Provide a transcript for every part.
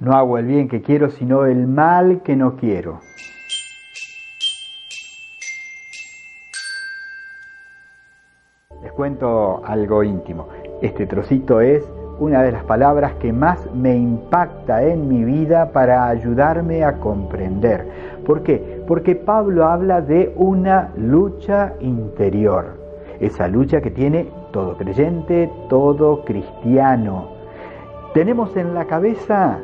No hago el bien que quiero, sino el mal que no quiero. Les cuento algo íntimo. Este trocito es una de las palabras que más me impacta en mi vida para ayudarme a comprender. ¿Por qué? Porque Pablo habla de una lucha interior. Esa lucha que tiene todo creyente, todo cristiano. Tenemos en la cabeza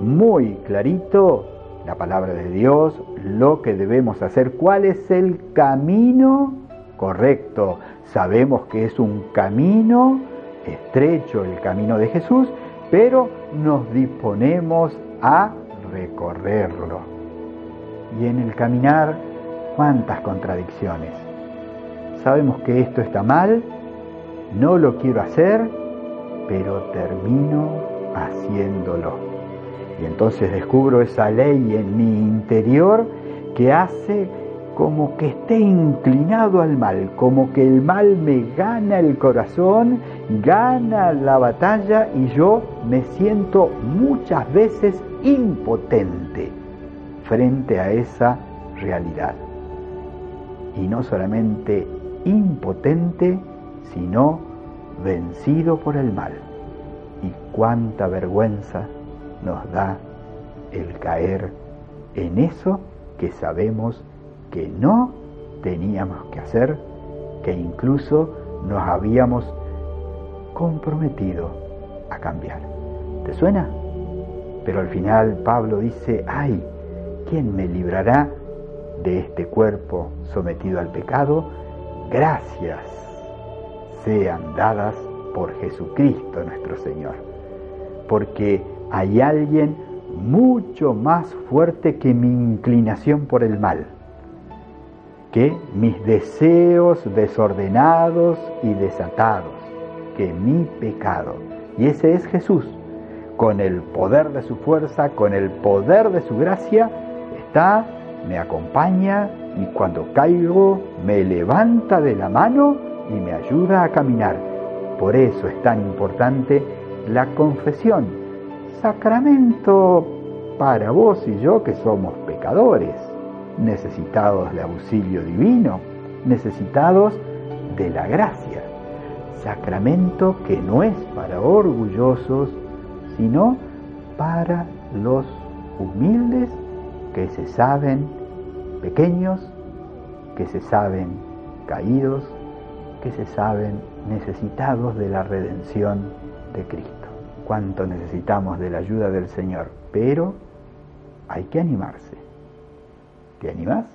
muy clarito la palabra de Dios, lo que debemos hacer, cuál es el camino correcto. Sabemos que es un camino estrecho, el camino de Jesús, pero nos disponemos a recorrerlo. Y en el caminar, cuántas contradicciones. Sabemos que esto está mal, no lo quiero hacer, pero termino haciéndolo. Y entonces descubro esa ley en mi interior que hace como que esté inclinado al mal, como que el mal me gana el corazón, gana la batalla y yo me siento muchas veces impotente frente a esa realidad. Y no solamente impotente, sino vencido por el mal. Y cuánta vergüenza nos da el caer en eso que sabemos que no teníamos que hacer, que incluso nos habíamos comprometido a cambiar. ¿Te suena? Pero al final Pablo dice, ay, ¿quién me librará de este cuerpo sometido al pecado? Gracias sean dadas por Jesucristo nuestro Señor. Porque hay alguien mucho más fuerte que mi inclinación por el mal, que mis deseos desordenados y desatados, que mi pecado. Y ese es Jesús. Con el poder de su fuerza, con el poder de su gracia, está, me acompaña y cuando caigo me levanta de la mano y me ayuda a caminar. Por eso es tan importante la confesión sacramento para vos y yo que somos pecadores, necesitados de auxilio divino, necesitados de la gracia. Sacramento que no es para orgullosos, sino para los humildes que se saben pequeños, que se saben caídos, que se saben necesitados de la redención de Cristo cuánto necesitamos de la ayuda del Señor, pero hay que animarse. ¿Te animás?